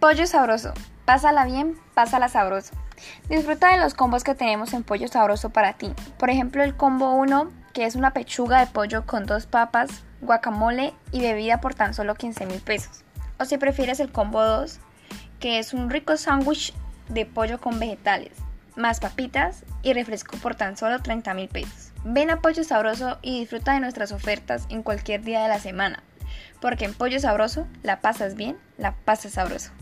Pollo sabroso. Pásala bien, pásala sabroso. Disfruta de los combos que tenemos en Pollo Sabroso para ti. Por ejemplo, el combo 1, que es una pechuga de pollo con dos papas, guacamole y bebida por tan solo 15 mil pesos. O si prefieres el combo 2, que es un rico sándwich de pollo con vegetales, más papitas y refresco por tan solo 30 mil pesos. Ven a Pollo Sabroso y disfruta de nuestras ofertas en cualquier día de la semana, porque en Pollo Sabroso la pasas bien, la pasas sabroso.